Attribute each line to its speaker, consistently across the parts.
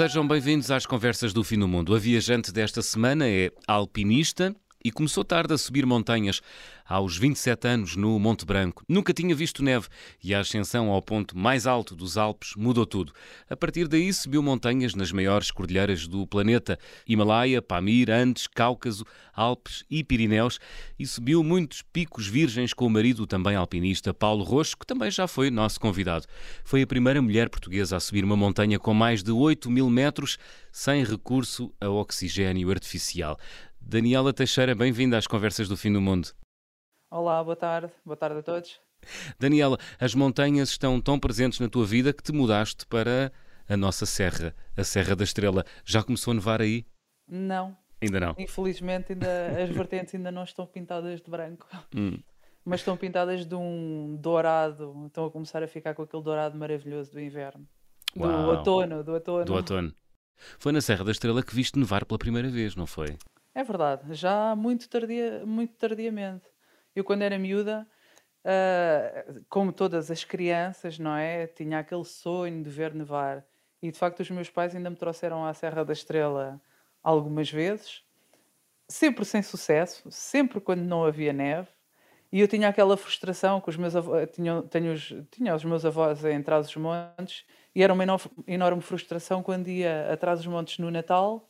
Speaker 1: Sejam bem-vindos às Conversas do Fim do Mundo. A viajante desta semana é alpinista e começou tarde a subir montanhas, aos 27 anos, no Monte Branco. Nunca tinha visto neve e a ascensão ao ponto mais alto dos Alpes mudou tudo. A partir daí subiu montanhas nas maiores cordilheiras do planeta: Himalaia, Pamir, Andes, Cáucaso, Alpes e Pirineus, e subiu muitos picos virgens com o marido, também alpinista, Paulo Rocho, que também já foi nosso convidado. Foi a primeira mulher portuguesa a subir uma montanha com mais de 8 mil metros sem recurso a oxigênio artificial. Daniela Teixeira, bem-vinda às Conversas do Fim do Mundo.
Speaker 2: Olá, boa tarde. Boa tarde a todos.
Speaker 1: Daniela, as montanhas estão tão presentes na tua vida que te mudaste para a nossa serra, a Serra da Estrela. Já começou a nevar aí?
Speaker 2: Não.
Speaker 1: Ainda não.
Speaker 2: Infelizmente, ainda, as vertentes ainda não estão pintadas de branco. Hum. Mas estão pintadas de um dourado. Estão a começar a ficar com aquele dourado maravilhoso do inverno. Do Uau. outono, do outono.
Speaker 1: Do outono. Foi na Serra da Estrela que viste nevar pela primeira vez, não foi?
Speaker 2: É verdade, já muito, tardia, muito tardiamente. Eu, quando era miúda, uh, como todas as crianças, não é? Tinha aquele sonho de ver nevar. E de facto, os meus pais ainda me trouxeram à Serra da Estrela algumas vezes, sempre sem sucesso, sempre quando não havia neve. E eu tinha aquela frustração que os meus avós, tinha, tinha, os, tinha os meus avós em Trás-os-Montes, e era uma enorme frustração quando ia a Trás-os-Montes no Natal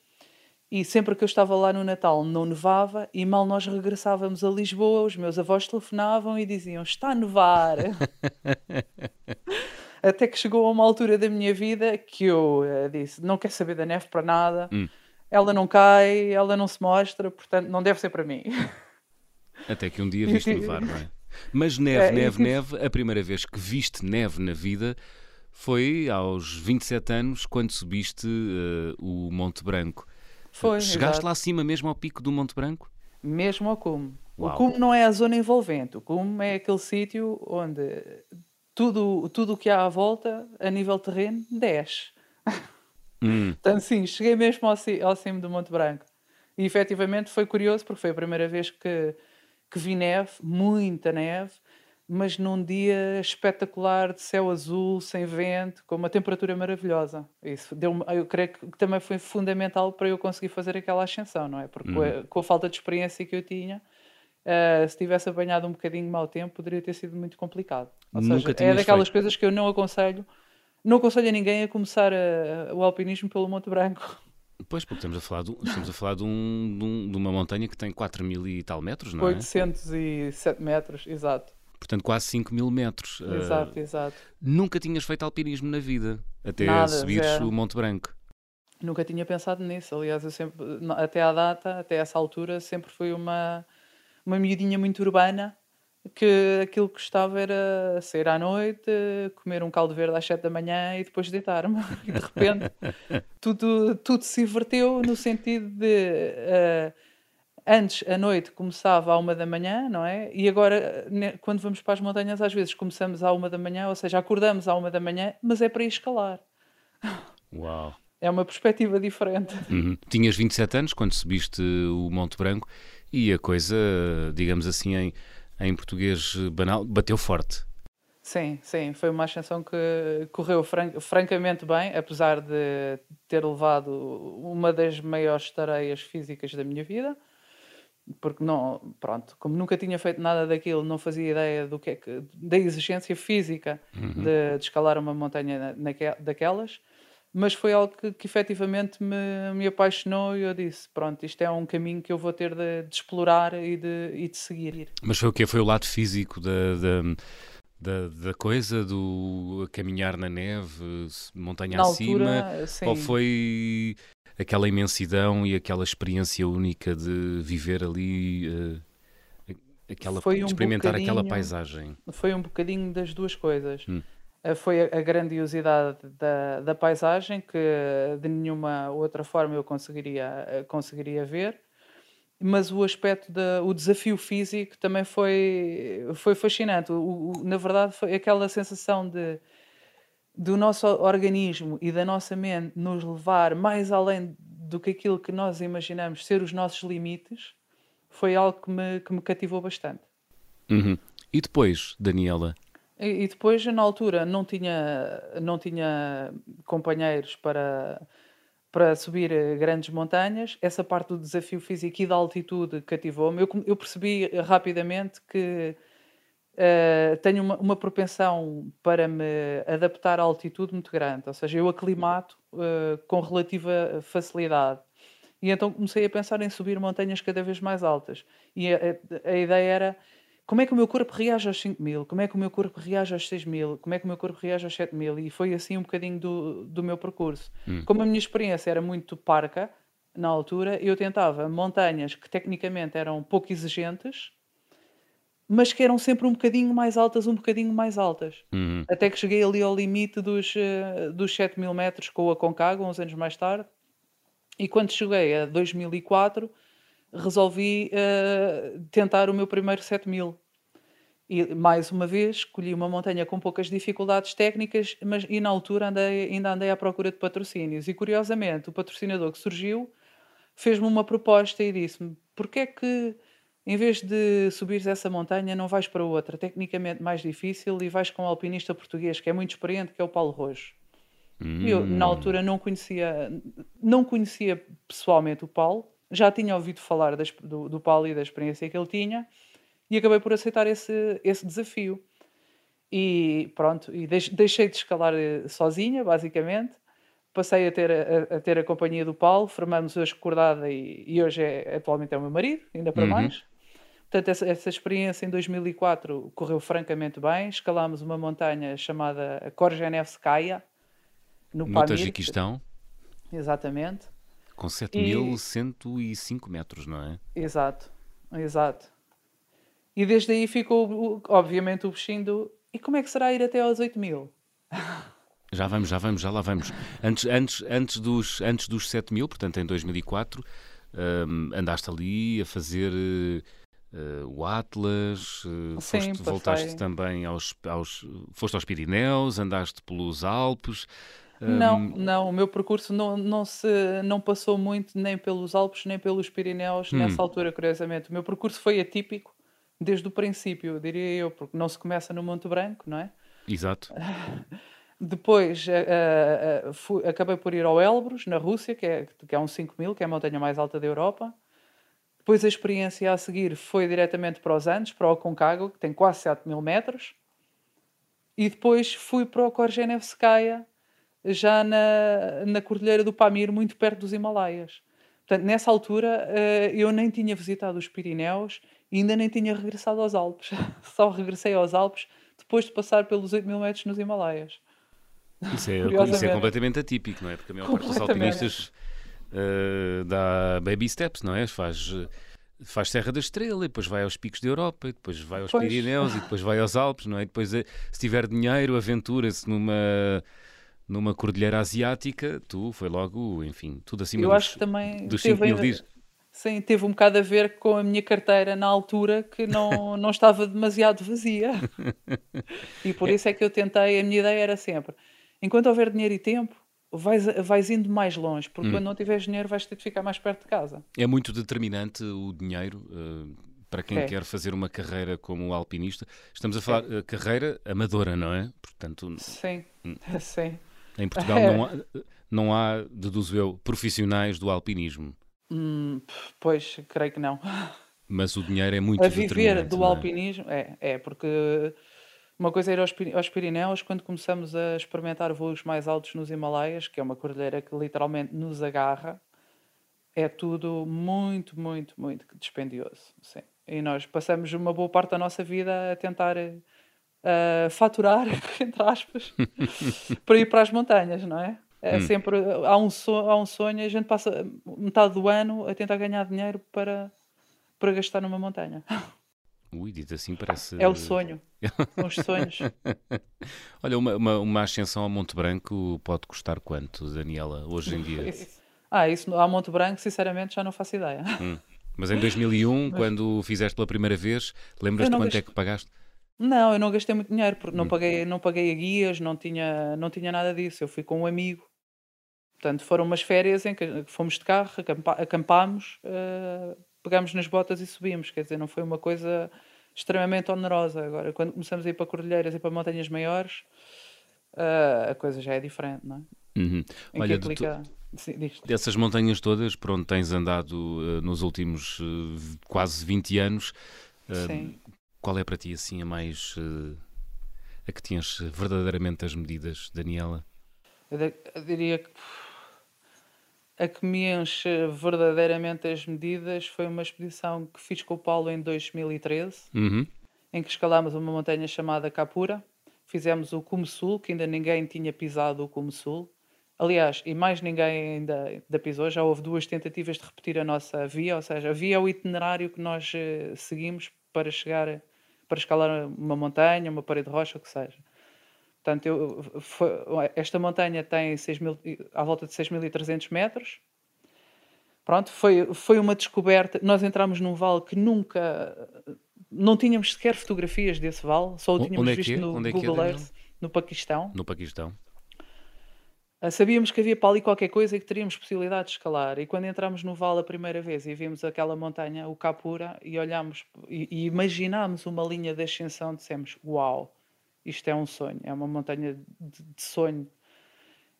Speaker 2: e sempre que eu estava lá no Natal não nevava e mal nós regressávamos a Lisboa, os meus avós telefonavam e diziam: Está a nevar. Até que chegou a uma altura da minha vida que eu uh, disse: Não quero saber da neve para nada, hum. ela não cai, ela não se mostra, portanto não deve ser para mim.
Speaker 1: Até que um dia viste nevar, não é? Mas neve, é, neve, neve, a primeira vez que viste neve na vida foi aos 27 anos, quando subiste uh, o Monte Branco.
Speaker 2: Foi,
Speaker 1: Chegaste
Speaker 2: exato.
Speaker 1: lá acima mesmo ao pico do Monte Branco?
Speaker 2: Mesmo ao cume. Uau. O cume não é a zona envolvente, o cume é aquele sítio onde tudo tudo o que há à volta, a nível terreno, desce. Hum. Então, sim, cheguei mesmo ao, ao cimo do Monte Branco. E efetivamente foi curioso, porque foi a primeira vez que, que vi neve, muita neve, mas num dia espetacular de céu azul, sem vento, com uma temperatura maravilhosa. Isso deu eu creio que também foi fundamental para eu conseguir fazer aquela ascensão, não é? Porque uhum. com, a, a, falta de experiência que eu tinha, uh, se tivesse apanhado um bocadinho de mau tempo, poderia ter sido muito complicado. Ou Nunca seja, é daquelas feito. coisas que eu não aconselho, não aconselho a ninguém a começar a, o alpinismo pelo Monte Branco.
Speaker 1: Pois, porque estamos a falar, de, estamos a falar de, um, de, um, de uma montanha que tem 4 mil e tal metros, não é?
Speaker 2: 807 metros, exato
Speaker 1: portanto quase 5 mil metros.
Speaker 2: Exato, uh, exato.
Speaker 1: Nunca tinhas feito alpinismo na vida, até Nada, subires zero. o Monte Branco.
Speaker 2: Nunca tinha pensado nisso, aliás, eu sempre, até à data, até essa altura, sempre fui uma, uma miudinha muito urbana, que aquilo que gostava era sair à noite, comer um caldo verde às 7 da manhã e depois deitar-me. E de repente tudo, tudo se inverteu no sentido de... Uh, Antes, a noite começava à uma da manhã, não é? E agora, quando vamos para as montanhas, às vezes começamos à uma da manhã, ou seja, acordamos à uma da manhã, mas é para ir escalar.
Speaker 1: Uau!
Speaker 2: É uma perspectiva diferente.
Speaker 1: Uhum. Tinhas 27 anos quando subiste o Monte Branco e a coisa, digamos assim, em, em português banal, bateu forte.
Speaker 2: Sim, sim, foi uma ascensão que correu fran francamente bem, apesar de ter levado uma das maiores tareias físicas da minha vida porque não, pronto, como nunca tinha feito nada daquilo, não fazia ideia do que é que, da exigência física uhum. de, de, escalar uma montanha naque, daquelas, mas foi algo que, que efetivamente me, me apaixonou e eu disse, pronto, isto é um caminho que eu vou ter de, de explorar e de, e de seguir.
Speaker 1: Mas foi o que Foi o lado físico da, da, da, da, coisa, do caminhar na neve, montanha
Speaker 2: na
Speaker 1: acima?
Speaker 2: Altura.
Speaker 1: Ou foi aquela imensidão e aquela experiência única de viver ali, uh, aquela, um experimentar aquela paisagem.
Speaker 2: Foi um bocadinho das duas coisas. Hum. Uh, foi a, a, grandiosidade da, da paisagem que de nenhuma outra forma eu conseguiria, uh, conseguiria ver mas o aspecto da o desafio físico também foi foi fascinante o, o, na verdade foi aquela sensação de do nosso organismo e da nossa mente nos levar mais além do que aquilo que nós imaginamos ser os nossos limites, foi algo que me, que me cativou bastante.
Speaker 1: Uhum. E depois, Daniela?
Speaker 2: E, e, depois, na altura, não tinha, não tinha companheiros para, para subir eh, grandes montanhas. Essa parte do desafio físico e da altitude cativou-me. Eu, eu, percebi rapidamente que uh, tenho uma, uma, propensão para me adaptar à altitude muito grande, ou seja, eu aclimato uh, com relativa facilidade. E então comecei a pensar em subir montanhas cada vez mais altas. E a, a, a ideia era como é que o meu corpo reage aos 5 mil, como é que o meu corpo reage aos 6 mil, como é que o meu corpo reage aos 7 mil, e foi assim um bocadinho do, do meu percurso. Hum. Como a minha experiência era muito parca, na altura, eu tentava montanhas que tecnicamente eram pouco exigentes, mas que eram sempre um bocadinho mais altas, um bocadinho mais altas. Uhum. Até que cheguei ali ao limite dos, uh, dos 7 mil metros com a Concagua, uns anos mais tarde, e quando cheguei a 2004 resolvi uh, tentar o meu primeiro 7000. E mais uma vez escolhi uma montanha com poucas dificuldades técnicas, mas e na altura andei, ainda andei à procura de patrocínios. E curiosamente, o patrocinador que surgiu fez-me uma proposta e disse-me: porquê é que em vez de subires essa montanha, não vais para outra, tecnicamente mais difícil, e vais com um alpinista português que é muito experiente, que é o Paulo Rojo. Hum. Eu, na hum. altura, não conhecia, não conhecia pessoalmente o Paulo, já tinha ouvido falar das, do, do Paulo e da experiência que ele tinha e acabei por aceitar esse, esse desafio. E pronto, e deixei de escalar eh, sozinha, basicamente. Passei a ter a, a ter a companhia do Paulo, formamos a escordada e, e, hoje é, atualmente é o meu marido, ainda para uhum. mais. Portanto, essa, essa, experiência em 2004 correu francamente bem. Escalámos uma montanha chamada Korjenevskaya,
Speaker 1: no, no Pamir. Tajiquistão.
Speaker 2: Exatamente.
Speaker 1: Com 7.105 e... metros, não é?
Speaker 2: Exato, exato. E desde aí ficou, obviamente, o bichinho do. E como é que será ir até aos 8 mil?
Speaker 1: Já vamos, já vamos, já lá vamos. Antes, antes, antes, dos, antes dos 7 mil, portanto em 2004, um, andaste ali a fazer uh, o Atlas, uh, Sim, foste, voltaste também aos, aos. Foste aos Pirineus, andaste pelos Alpes.
Speaker 2: Não, não, o meu percurso não, não, se, não passou muito nem pelos Alpes nem pelos Pirineus hum. nessa altura, curiosamente. O meu percurso foi atípico desde o princípio, diria eu, porque não se começa no Monte Branco, não é?
Speaker 1: Exato.
Speaker 2: Depois uh, uh, fui, acabei por ir ao Elbrus, na Rússia, que é, que é um 5 mil, que é a montanha mais alta da Europa. Depois a experiência a seguir foi diretamente para os Andes, para o Aconcagua, que tem quase 7 mil metros. E depois fui para o Korjenevskaya, já na, na Cordilheira do Pamir, muito perto dos Himalaias. Portanto, nessa altura uh, eu nem tinha visitado os Pirineus e ainda nem tinha regressado aos Alpes. Só regressei aos Alpes depois de passar pelos 8 mil metros nos Himalaias.
Speaker 1: Isso é, isso é completamente atípico, não é? Porque a maior parte dos alpinistas uh, dá baby steps, não é? Faz, faz Serra da Estrela, e depois vai aos picos da Europa, e depois vai aos pois. Pirineus, e depois vai aos Alpes, não é? E depois, eh, se tiver dinheiro, aventura-se numa numa cordilheira asiática, tu foi logo, enfim, tudo acima
Speaker 2: Eu
Speaker 1: dos,
Speaker 2: acho que também dos 5 mil dias. Sim, teve um bocado a ver com a minha carteira na altura que não, não estava demasiado vazia. E por isso é que eu tentei, a minha ideia era sempre, enquanto houver dinheiro e tempo, vais, vais indo mais longe, porque hum. quando não tiveres dinheiro vais ter de ficar mais perto de casa.
Speaker 1: É muito determinante o dinheiro uh, para quem é. quer fazer uma carreira como alpinista. Estamos a falar uh, carreira amadora, não é?
Speaker 2: Portanto, sim, hum. sim.
Speaker 1: Em Portugal não há, não há, deduzo eu, profissionais do alpinismo.
Speaker 2: Hum, pois, creio que não.
Speaker 1: Mas o dinheiro é muito
Speaker 2: A viver do é? alpinismo, é, é, porque uma coisa é ir aos, aos Pirineus, quando começamos a experimentar voos mais altos nos Himalaias, que é uma cordilheira que literalmente nos agarra, é tudo muito, muito, muito dispendioso. Sim. E nós passamos uma boa parte da nossa vida a tentar uh, faturar, entre aspas, para ir para as montanhas, não é? É hum. sempre há um, sonho, há um sonho e a gente passa metade do ano a tentar ganhar dinheiro para, para gastar numa montanha.
Speaker 1: Ui, dito assim parece.
Speaker 2: É o sonho. São os sonhos.
Speaker 1: Olha, uma, uma, uma, ascensão ao Monte Branco pode custar quanto, Daniela, hoje em dia?
Speaker 2: ah, isso ao Monte Branco, sinceramente, já não faço ideia. Hum.
Speaker 1: Mas em 2001, Mas... quando fizeste pela primeira vez, lembras-te quanto é que pagaste?
Speaker 2: Não, eu não gastei muito dinheiro, porque não hum. paguei, não paguei a guias, não tinha, não tinha nada disso. Eu fui com um amigo. Portanto, foram umas férias em que fomos de carro, acampámos, uh, pegámos nas botas e subimos. Quer dizer, não foi uma coisa extremamente onerosa. Agora, quando começamos a ir para cordilheiras e para montanhas maiores, uh, a coisa já é diferente, não é?
Speaker 1: Uhum. Olha, de, to,
Speaker 2: Sim.
Speaker 1: Dessas montanhas todas, por onde tens andado uh, nos últimos uh, quase 20 anos, qual é para ti assim a mais. a que tinhas verdadeiramente as medidas, Daniela?
Speaker 2: Eu, eu diria que a que me enche verdadeiramente as medidas foi uma expedição que fiz com o Paulo em 2013, uhum. em que escalámos uma montanha chamada Capura. Fizemos o Cume Sul, que ainda ninguém tinha pisado o Cume Sul. Aliás, e mais ninguém ainda, ainda pisou, já houve duas tentativas de repetir a nossa via, ou seja, a via é o itinerário que nós uh, seguimos para chegar, para escalar uma montanha, uma parede de rocha, o que seja. Portanto, eu, foi, esta montanha tem 6 mil, à volta de 6.300 metros. Pronto, foi, foi uma descoberta. Nós entramos num vale que nunca. Não tínhamos sequer fotografias desse vale, só o tínhamos é visto é? no Onde Google é Earth, no Paquistão.
Speaker 1: No Paquistão.
Speaker 2: Ah, sabíamos que havia para ali qualquer coisa e que teríamos possibilidade de escalar. E quando entramos no vale a primeira vez e vimos aquela montanha, o Capura, e olhámos e, e imaginámos uma linha de ascensão, dissemos: Uau! Isto é um sonho, é uma montanha de, de sonho.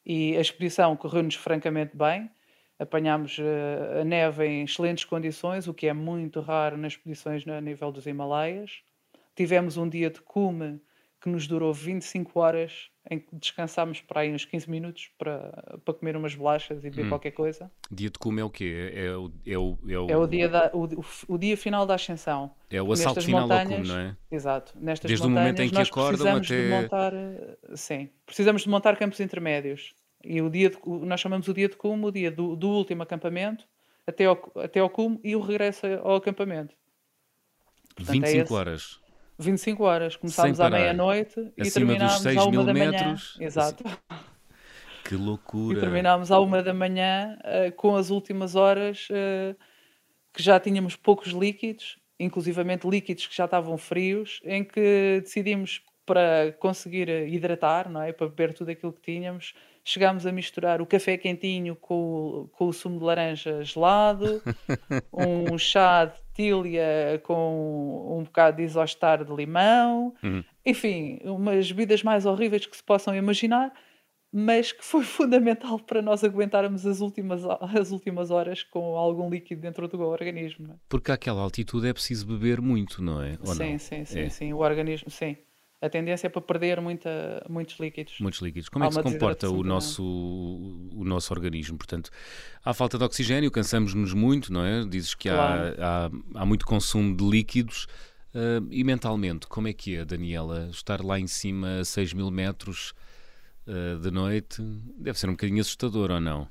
Speaker 2: E a expedição correu-nos francamente bem. Apanhámos uh, a neve em excelentes condições, o que é muito raro nas expedições a nível dos Himalaias. Tivemos um dia de cume que nos durou 25 horas, em que descansámos para aí uns 15 minutos para, para comer umas bolachas e beber hum. qualquer coisa.
Speaker 1: Dia de cume é o quê? É, é o, é o,
Speaker 2: é o... É o, dia, da, o, o, dia final da ascensão.
Speaker 1: É o assalto final montanhas, ao cume, não é?
Speaker 2: Exato. Nestas
Speaker 1: Desde o momento em que acordam até...
Speaker 2: De montar, sim, precisamos de montar campos intermédios. E o dia de, nós chamamos o dia de cume o dia do, do último acampamento até ao, até ao cume e o regresso ao acampamento.
Speaker 1: Portanto, 25 é horas.
Speaker 2: 25 horas. Começámos à meia-noite e terminámos à uma da manhã. Metros. Exato.
Speaker 1: Que loucura!
Speaker 2: E terminámos à uma da manhã uh, com as últimas horas uh, que já tínhamos poucos líquidos, inclusivamente líquidos que já estavam frios, em que decidimos para conseguir hidratar, não é? para beber tudo aquilo que tínhamos, chegámos a misturar o café quentinho com o, com o sumo de laranja gelado, um chá de tília com um bocado de isostar de limão, uhum. enfim, umas bebidas mais horríveis que se possam imaginar, mas que foi fundamental para nós aguentarmos as últimas, as últimas horas com algum líquido dentro do organismo. É?
Speaker 1: Porque àquela altitude é preciso beber muito, não é?
Speaker 2: Ou sim,
Speaker 1: não?
Speaker 2: sim, sim, é. sim. O organismo, sim a tendência é para perder muita, muitos líquidos.
Speaker 1: Muitos líquidos. Como é que se comporta o nosso, o nosso organismo? Portanto, há falta de oxigênio, cansamos-nos muito, não é? Dizes que claro. há, há, há, muito consumo de líquidos. Uh, e mentalmente, como é que é, Daniela? Estar lá em cima a 6 mil metros uh, de noite deve ser um bocadinho assustador, ou não?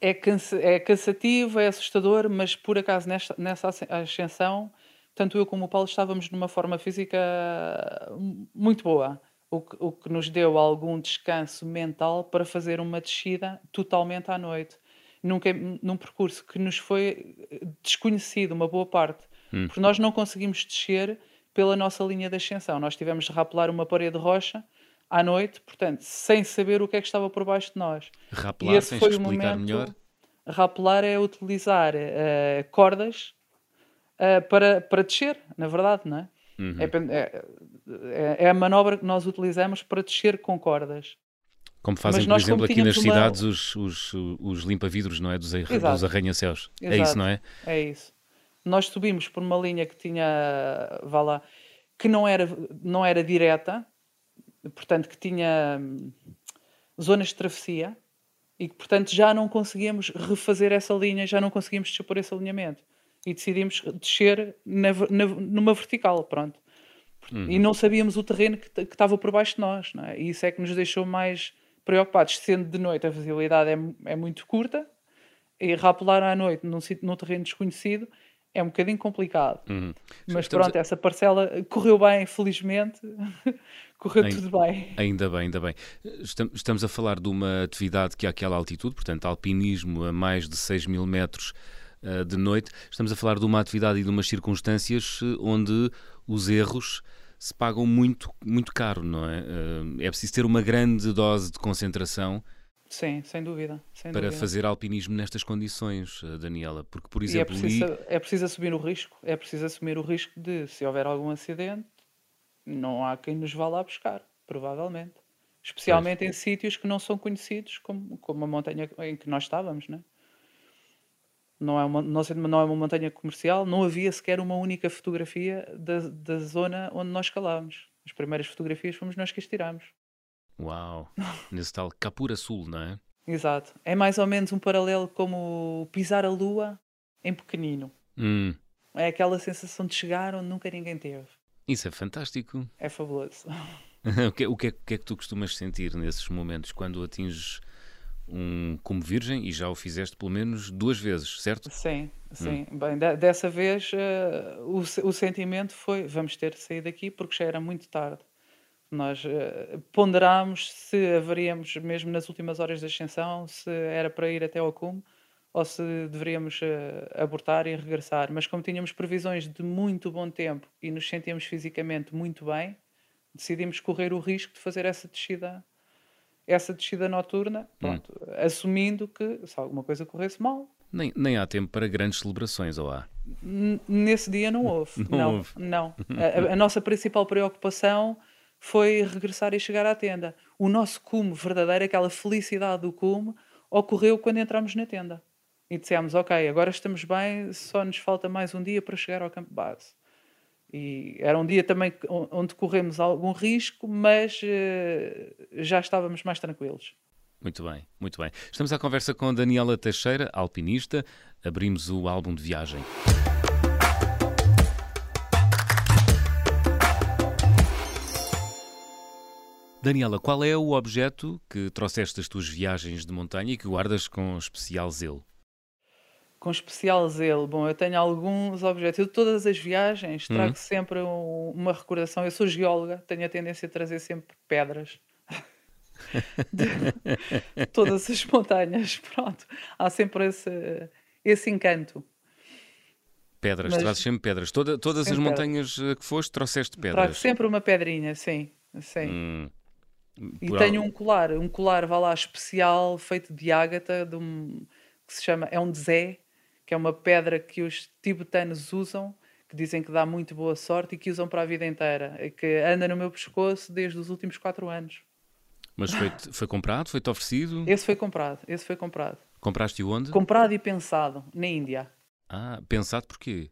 Speaker 2: É, cansa é cansativo, é assustador, mas por acaso nesta, nessa ascensão tanto eu como o Paulo estávamos numa forma física muito boa, o que, o que nos deu algum descanso mental para fazer uma descida totalmente à noite. Nunca, num percurso que nos foi desconhecido, uma boa parte, hum. porque nós não conseguimos descer pela nossa linha de ascensão. Nós tivemos de rapelar uma parede de rocha à noite, portanto, sem saber o que é que estava por baixo de nós.
Speaker 1: Rapelar, e esse foi o momento, melhor?
Speaker 2: Rapelar é utilizar uh, cordas uh, para, para descer, na verdade, não é? Uhum. É, é, é, a manobra que nós utilizamos para descer com cordas.
Speaker 1: Como fazem, por exemplo, aqui nas uma... cidades os, os, os limpa-vidros, não é? Dos, dos arranha-céus. É isso, não é?
Speaker 2: É isso. Nós subimos por uma linha que tinha, vá lá, que não era, não era direta, portanto, que tinha hum, zonas de travessia e que, portanto, já não conseguíamos refazer essa linha, já não conseguíamos descer por esse alinhamento e decidimos descer na, na, numa vertical, pronto. Uhum. E não sabíamos o terreno que, estava por baixo de nós, é? E isso é que nos deixou mais preocupados. Sendo de noite a visibilidade é, é muito curta, e rapelar à noite num, num terreno desconhecido é um bocadinho complicado. Uhum. Mas Estamos pronto, a... essa parcela correu bem, felizmente. correu ainda, tudo bem.
Speaker 1: Ainda bem, ainda bem. Estamos a falar de uma atividade que àquela altitude, portanto, alpinismo a mais de 6 mil metros uh, de noite. Estamos a falar de uma atividade e de umas circunstâncias eh, onde os erros se pagam muito, muito caro, não é? Uh, é preciso ter uma grande dose de concentração.
Speaker 2: Sim, sem dúvida. Sem
Speaker 1: para
Speaker 2: dúvida.
Speaker 1: fazer alpinismo nestas condições, Daniela. Porque, por é exemplo.
Speaker 2: É preciso, li... é preciso assumir o risco. É preciso assumir o risco de, se houver algum acidente, não há quem nos vá lá buscar, provavelmente. Especialmente pois. em sítios que não são conhecidos, como, como a montanha em que nós estávamos, né? Não é uma, não, não é uma montanha comercial, não havia sequer uma única fotografia da, da zona onde nós escalámos. As primeiras fotografias fomos nós que as tirámos.
Speaker 1: Uau! Nesse tal Capura Sul, não é?
Speaker 2: Exato. É mais ou menos um paralelo como pisar a lua em pequenino.
Speaker 1: Hum.
Speaker 2: É aquela sensação de chegar onde nunca ninguém teve.
Speaker 1: Isso é fantástico.
Speaker 2: É fabuloso.
Speaker 1: o, que, o, que é, o que é que tu costumas sentir nesses momentos quando atinges um como virgem e já o fizeste pelo menos duas vezes, certo?
Speaker 2: Sim, sim. Hum. Bem, de, dessa vez uh, o, o sentimento foi vamos ter de sair daqui porque já era muito tarde. Nós uh, ponderámos se haveríamos, mesmo nas últimas horas da ascensão, se era para ir até ao cume ou se deveríamos uh, abortar e regressar. Mas como tínhamos previsões de muito bom tempo e nos sentíamos fisicamente muito bem, decidimos correr o risco de fazer essa descida essa descida noturna, hum. pronto, hum. assumindo que se alguma coisa corresse mal.
Speaker 1: Nem, nem há tempo para grandes celebrações, ou há?
Speaker 2: nesse dia não houve.
Speaker 1: não,
Speaker 2: não,
Speaker 1: houve.
Speaker 2: não. A, a, nossa principal preocupação foi regressar e chegar à tenda. O nosso cume verdadeiro, aquela felicidade do cume, ocorreu quando entramos na tenda. E dissemos, ok, agora estamos bem, só nos falta mais um dia para chegar ao campo base. E era um dia também onde corremos algum risco, mas uh, já estávamos mais tranquilos.
Speaker 1: Muito bem, muito bem. Estamos à conversa com Daniela Teixeira, alpinista. Abrimos o álbum de viagem. Daniela, qual é o objeto que trouxeste das tuas viagens de montanha e que guardas com especial zelo?
Speaker 2: Com especial zelo. Bom, eu tenho alguns objetos. Eu, de todas as viagens, trago uhum. sempre um, uma recordação. Eu sou geóloga, tenho a tendência a trazer sempre pedras. de todas as montanhas, pronto. Há sempre esse, esse encanto.
Speaker 1: Pedras, Mas, trazes sempre pedras. Toda, todas as montanhas pedras. que foste, trouxeste pedras.
Speaker 2: Trago sempre uma pedrinha, sim. sim. Hum, e tenho um colar, um colar, vá lá, especial, feito de ágata, de um, que se chama, é um Zé, que é uma pedra que os tibetanos usam, que dizem que dá muito boa sorte e que usam para a vida inteira, e que anda no meu pescoço desde os últimos quatro anos.
Speaker 1: Mas foi, foi comprado? Foi-te oferecido?
Speaker 2: Esse foi comprado, esse foi comprado.
Speaker 1: Compraste onde?
Speaker 2: Comprado e pensado, na Índia.
Speaker 1: Ah, pensado porquê?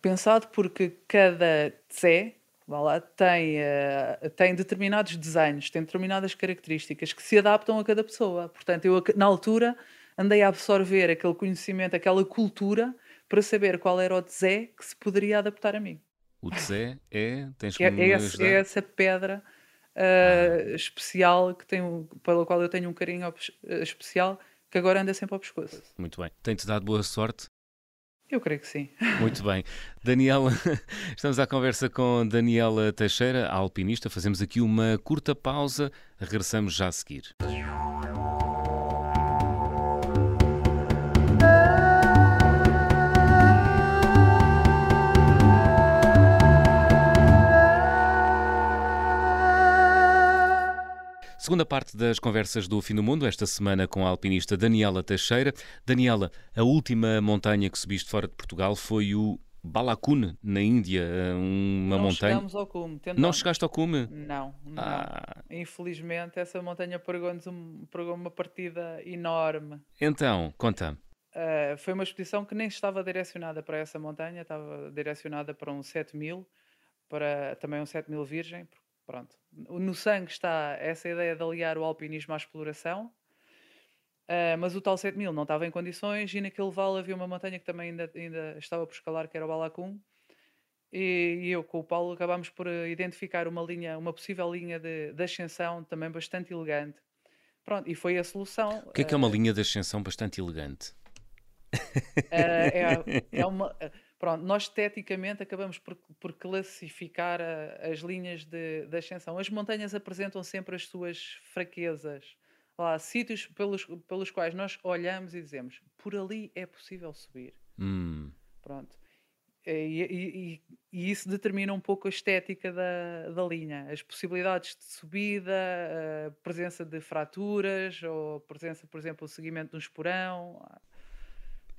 Speaker 2: Pensado porque cada tse lá, tem, uh, tem determinados desenhos, tem determinadas características que se adaptam a cada pessoa. Portanto, eu na altura andei a absorver aquele conhecimento, aquela cultura, para saber qual era o tzé que se poderia adaptar a mim.
Speaker 1: O tzé é? Tens
Speaker 2: é, é, esse, é essa pedra uh, ah. especial que tem, pela qual eu tenho um carinho especial que agora anda sempre ao pescoço.
Speaker 1: Muito bem. Tem-te dado boa sorte?
Speaker 2: Eu creio que sim.
Speaker 1: Muito bem. Daniela, estamos à conversa com Daniela Teixeira, alpinista. Fazemos aqui uma curta pausa. Regressamos já a seguir. Segunda parte das conversas do Fim do Mundo, esta semana com a alpinista Daniela Teixeira. Daniela, a última montanha que subiste fora de Portugal foi o Balakun, na Índia, uma
Speaker 2: não
Speaker 1: montanha.
Speaker 2: Não chegamos ao cume.
Speaker 1: Tentamos. Não chegaste ao cume?
Speaker 2: Não, não. Ah. Infelizmente, essa montanha pregou-nos um, pregou uma partida enorme.
Speaker 1: Então, conta-me.
Speaker 2: Uh, foi uma expedição que nem estava direcionada para essa montanha, estava direcionada para um 7000, para também um 7000 virgem, Pronto. No sangue está essa ideia de aliar o alpinismo à exploração, uh, mas o tal 7000 não estava em condições e naquele vale havia uma montanha que também ainda, ainda estava por escalar, que era o Balacum. E, e eu com o Paulo acabámos por eh, identificar uma linha, uma possível linha de, de ascensão também bastante elegante. Pronto, e foi a solução.
Speaker 1: O que é que é uma uh, linha de ascensão bastante elegante?
Speaker 2: Uh, é, é uma Pronto, nós esteticamente acabamos por, por classificar a, as linhas de, de ascensão. As montanhas apresentam sempre as suas fraquezas. Lá, sítios pelos, pelos quais nós olhamos e dizemos por ali é possível subir.
Speaker 1: Hum.
Speaker 2: Pronto. E, e, e, isso determina um pouco a estética da, da linha, as possibilidades de subida, a presença de fraturas, ou presença, por exemplo, o seguimento de um esporão.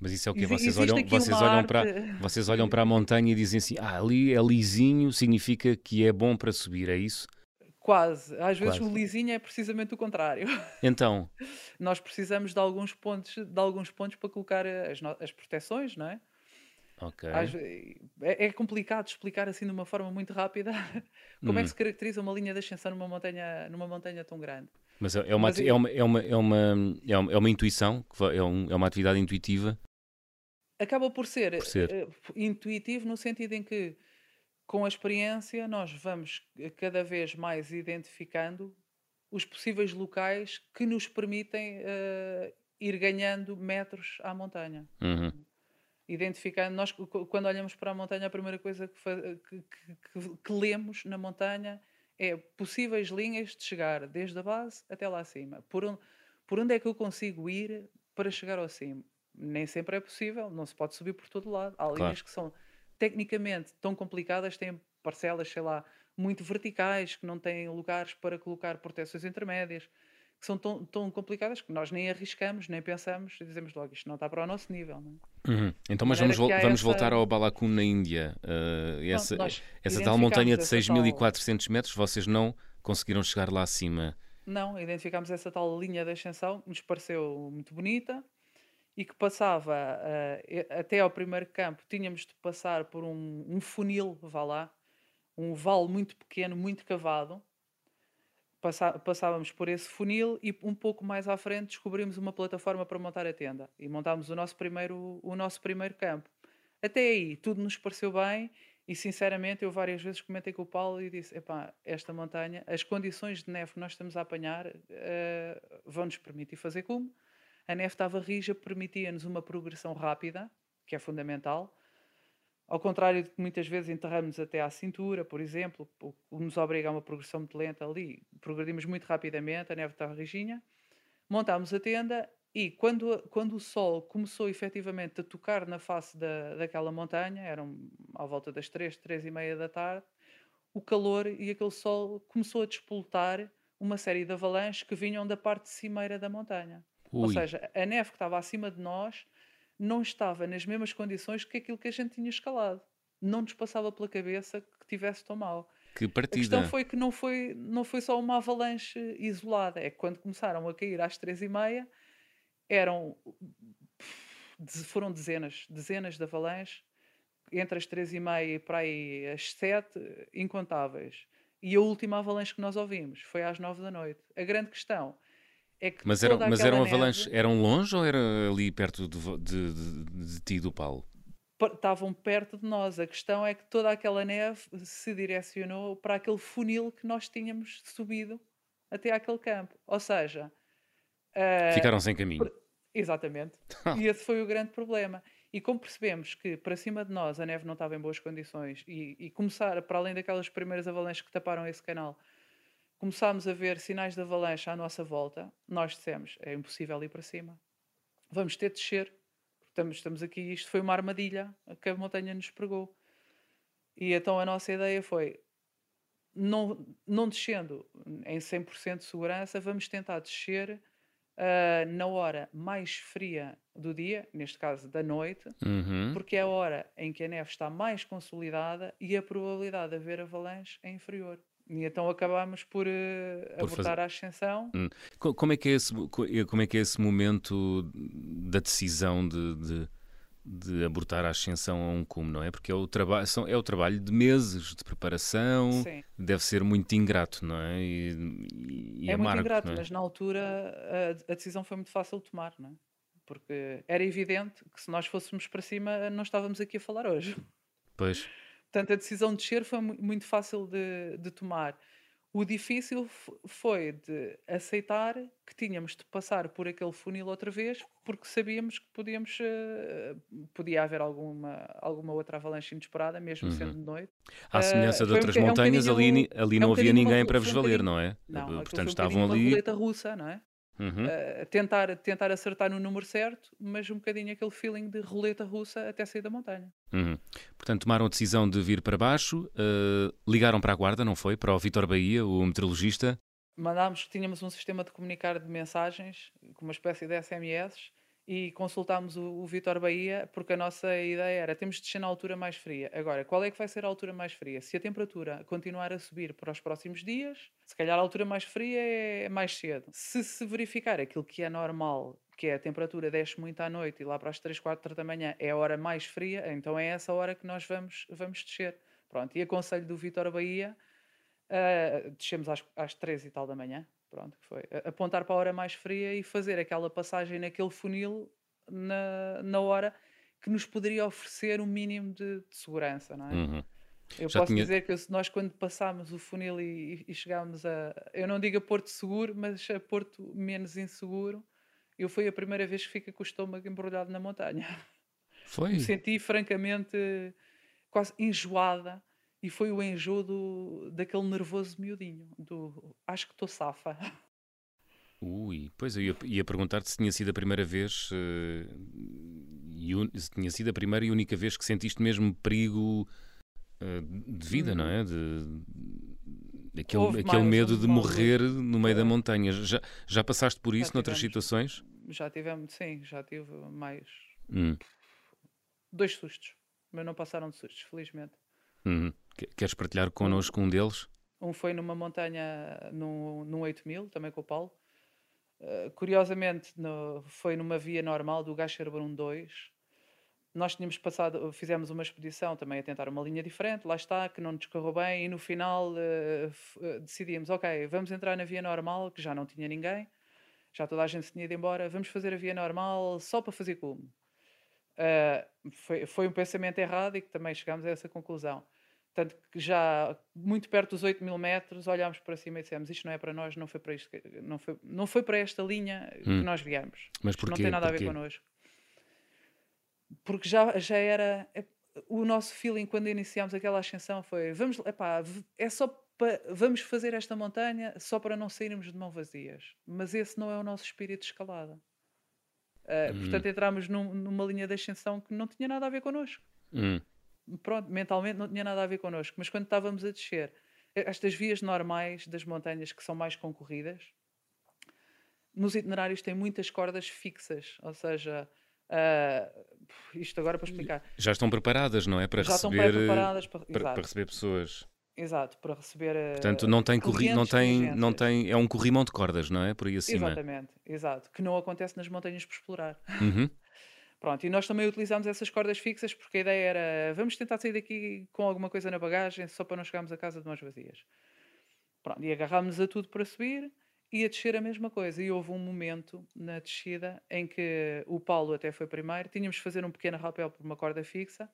Speaker 1: Mas isso é o que vocês olham, vocês olham para vocês olham para a montanha e dizem assim: "Ah, ali é lisinho, significa que é bom para subir", é isso?
Speaker 2: Quase. Às vezes Quase. o lisinho é precisamente o contrário.
Speaker 1: Então?
Speaker 2: Nós precisamos de alguns pontos, de alguns pontos para colocar as, as proteções, não é?
Speaker 1: Ok.
Speaker 2: Às, é, é, complicado explicar assim de uma forma muito rápida como hum. é que hum. se caracteriza uma linha de ascensão numa montanha, numa montanha tão grande.
Speaker 1: Mas é, é uma, Mas, é, uma, é, uma, é, uma, é, uma, é uma intuição, é, um, é uma atividade intuitiva?
Speaker 2: Acaba por ser, por ser. Uh, intuitivo no sentido em que com a experiência, nós vamos cada vez mais identificando os possíveis locais que nos permitem uh, ir ganhando metros à montanha.
Speaker 1: Uhum.
Speaker 2: Identificando, nós quando olhamos para a montanha, a primeira coisa que, que, que, que, lemos na montanha é possíveis linhas de chegar desde a base até lá acima. Por, por onde é que eu consigo ir para chegar ao cimo? Nem sempre é possível, não se pode subir por todo lado. Há claro. linhas que são tecnicamente tão complicadas, têm parcelas, sei lá, muito verticais, que não têm lugares para colocar proteções intermédias, que são tão, tão complicadas que nós nem arriscamos, nem pensamos e dizemos logo isto não está para o nosso nível.
Speaker 1: É? Uhum. Então, mas vamos, vamos essa... voltar ao Balakun na Índia. Uh, essa essa tal montanha de 6.400 tal... metros, vocês não conseguiram chegar lá acima.
Speaker 2: Não, identificámos essa tal linha de ascensão, nos pareceu muito bonita e que passava uh, até ao primeiro campo, tínhamos de passar por um, um, funil, vá lá, um vale muito pequeno, muito cavado. Passávamos por esse funil e um pouco mais à frente descobrimos uma plataforma para montar a tenda e montámos o nosso primeiro, o nosso primeiro campo. Até aí tudo nos pareceu bem e sinceramente eu várias vezes comentei com o Paulo e disse: epá, esta montanha, as condições de neve que nós estamos a apanhar uh, vão-nos permitir fazer como? A neve estava rija, permitia-nos uma progressão rápida, que é fundamental. Ao contrário de que muitas vezes enterramos até à cintura, por exemplo, o que nos obriga a uma progressão muito lenta ali, progredimos muito rapidamente, a neve estava rijinha. Montámos a tenda e quando, quando o sol começou efetivamente a tocar na face da, daquela montanha, eram à volta das três, três e meia da tarde, o calor e aquele sol começou a despoltar uma série de avalanches que vinham da parte cimeira da montanha. Ui. Ou seja, a neve que estava acima de nós não estava nas mesmas condições que aquilo que a gente tinha escalado. Não nos passava pela cabeça que tivesse tão mal.
Speaker 1: Que partida. A
Speaker 2: questão foi que não foi, não foi só uma avalanche isolada. É que quando começaram a cair às três e meia, eram, foram dezenas, dezenas de avalanches, entre as três e meia e para aí as sete, incontáveis. E a última avalanche que nós ouvimos foi às nove da noite. A grande questão é que
Speaker 1: mas eram, mas eram avalanches, neve... eram longe ou era ali perto de, de, de, de ti, do Paulo?
Speaker 2: Estavam perto de nós. A questão é que toda aquela neve se direcionou para aquele funil que nós tínhamos subido até aquele campo. Ou seja,
Speaker 1: uh... ficaram sem caminho.
Speaker 2: Exatamente. e esse foi o grande problema. E como percebemos que para cima de nós a neve não estava em boas condições e, e começar, para além daquelas primeiras avalanches que taparam esse canal, começámos a ver sinais de avalanche à nossa volta, nós dissemos: é impossível ir para cima. Vamos ter de descer. Estamos, estamos aqui, isto foi uma armadilha que a montanha nos pregou. E então a nossa ideia foi: não, não descendo em 100% de segurança, vamos tentar descer uh, na hora mais fria do dia, neste caso da noite,
Speaker 1: uhum.
Speaker 2: porque é a hora em que a neve está mais consolidada e a probabilidade de haver avalanche é inferior. E então acabámos por, uh, por abortar fazer... a ascensão.
Speaker 1: Hum. Como, é que é esse, como é que é esse momento da decisão de, de, de abortar a ascensão a um cume, não é? Porque é o, traba são, é o trabalho de meses de preparação, Sim. deve ser muito ingrato, não é? E,
Speaker 2: e é amargo, muito ingrato, é? mas na altura a, a, decisão foi muito fácil de tomar, não é? Porque era evidente que se nós fôssemos para cima não estávamos aqui a falar hoje.
Speaker 1: Pois.
Speaker 2: Portanto, a decisão de descer foi muito fácil de, de tomar. O difícil foi de aceitar que tínhamos de passar por aquele funil outra vez, porque sabíamos que podíamos, uh, podia haver alguma, alguma outra avalanche inesperada, mesmo uhum. sendo de noite.
Speaker 1: À semelhança uh, de outras um, montanhas, é um ali, ali é não um havia ninguém para vos valer, não é?
Speaker 2: Não, Portanto, estavam ali. Uma russa, não é?
Speaker 1: Uhum.
Speaker 2: Uh, tentar, tentar acertar no número certo, mas um bocadinho aquele feeling de roleta russa até sair da montanha.
Speaker 1: Uhum. Portanto, tomaram a decisão de vir para baixo, uh, ligaram para a guarda, não foi? Para o Vitor Bahia, o meteorologista.
Speaker 2: Mandámos, tínhamos um sistema de comunicar de mensagens, com uma espécie de SMS, e consultámos o, o Vitor Bahia, porque a nossa ideia era temos de descer na altura mais fria. Agora, qual é que vai ser a altura mais fria? Se a temperatura continuar a subir para os próximos dias, se calhar a altura mais fria é mais cedo. Se se verificar aquilo que é normal, que é a temperatura desce muito à noite e lá para as 3, 4 da manhã é a hora mais fria, então é essa hora que nós vamos, vamos descer. Pronto, e aconselho do Vitor Bahia, uh, descemos às, às 3 e tal da manhã, Pronto, que foi apontar para a hora mais fria e fazer aquela passagem naquele funil na, na hora que nos poderia oferecer um mínimo de, de segurança, não é? Uhum. Eu Já posso tinha... dizer que nós, quando passámos o funil e, e, chegámos a. Eu não digo a Porto Seguro, mas a Porto menos inseguro, eu foi a primeira vez que fica com o estômago embrulhado na montanha.
Speaker 1: Foi?
Speaker 2: Me senti francamente quase enjoada e foi o enjoo do, daquele nervoso miudinho, do acho que estou safa.
Speaker 1: Ui, pois eu ia, ia perguntar-te se tinha sido a primeira vez, uh, un, se tinha sido a primeira e única vez que sentiste mesmo perigo uh, de vida, hum. não é? De, aquele, aquele medo de morrer no meio é. da montanha. Já, já passaste por isso já noutras tivemos, situações?
Speaker 2: Já tivemos, sim, já tive mais hum. dois sustos, mas não passaram de sustos, felizmente.
Speaker 1: Uhum. Queres partilhar connosco um deles?
Speaker 2: Um foi numa montanha, num, num 8000, também com o Paulo. Uh, curiosamente, no, foi numa via normal do Gacherbrun 2. Nós tínhamos passado, fizemos uma expedição também a tentar uma linha diferente, lá está, que não nos correu bem, e no final uh, decidimos: ok, vamos entrar na via normal, que já não tinha ninguém, já toda a gente se tinha ido embora, vamos fazer a via normal só para fazer cume. Uh, foi, foi um pensamento errado e que também chegámos a essa conclusão. Tanto que já muito perto dos 8 mil metros olhámos para cima e dissemos isto não é para nós, não foi para, isto, não foi, não foi para esta linha hum. que nós viemos.
Speaker 1: Mas porquê?
Speaker 2: Não tem nada porquê? a ver connosco. Porque já, já era. É, o nosso feeling quando iniciámos aquela ascensão foi: vamos, epá, é só para, vamos fazer esta montanha só para não sairmos de mão vazias. Mas esse não é o nosso espírito de escalada. Uh, hum. Portanto, entramos num, numa linha de ascensão que não tinha nada a ver connosco.
Speaker 1: Hum
Speaker 2: pronto, mentalmente não tinha nada a ver connosco, mas quando estávamos a descer, estas vias normais das montanhas que são mais concorridas, nos itinerários tem muitas cordas fixas, ou seja, uh, isto agora para explicar.
Speaker 1: Já estão preparadas, não é? Para Já receber, estão preparadas para, para, para, receber pessoas.
Speaker 2: Exato, para receber.
Speaker 1: Portanto, não tem corri não tem, não tem, é um corrimão de cordas, não é? Por aí acima.
Speaker 2: Exatamente, exato, que não acontece nas montanhas por explorar.
Speaker 1: Uhum.
Speaker 2: Pronto, e nós também utilizamos essas cordas fixas porque a ideia era vamos tentar sair daqui com alguma coisa na bagagem só para não chegarmos a casa de mãos vazias. Pronto, e agarrámos a tudo para subir e a descer a mesma coisa. E houve um momento na descida em que o Paulo até foi primeiro, tínhamos de fazer um pequeno rapel por uma corda fixa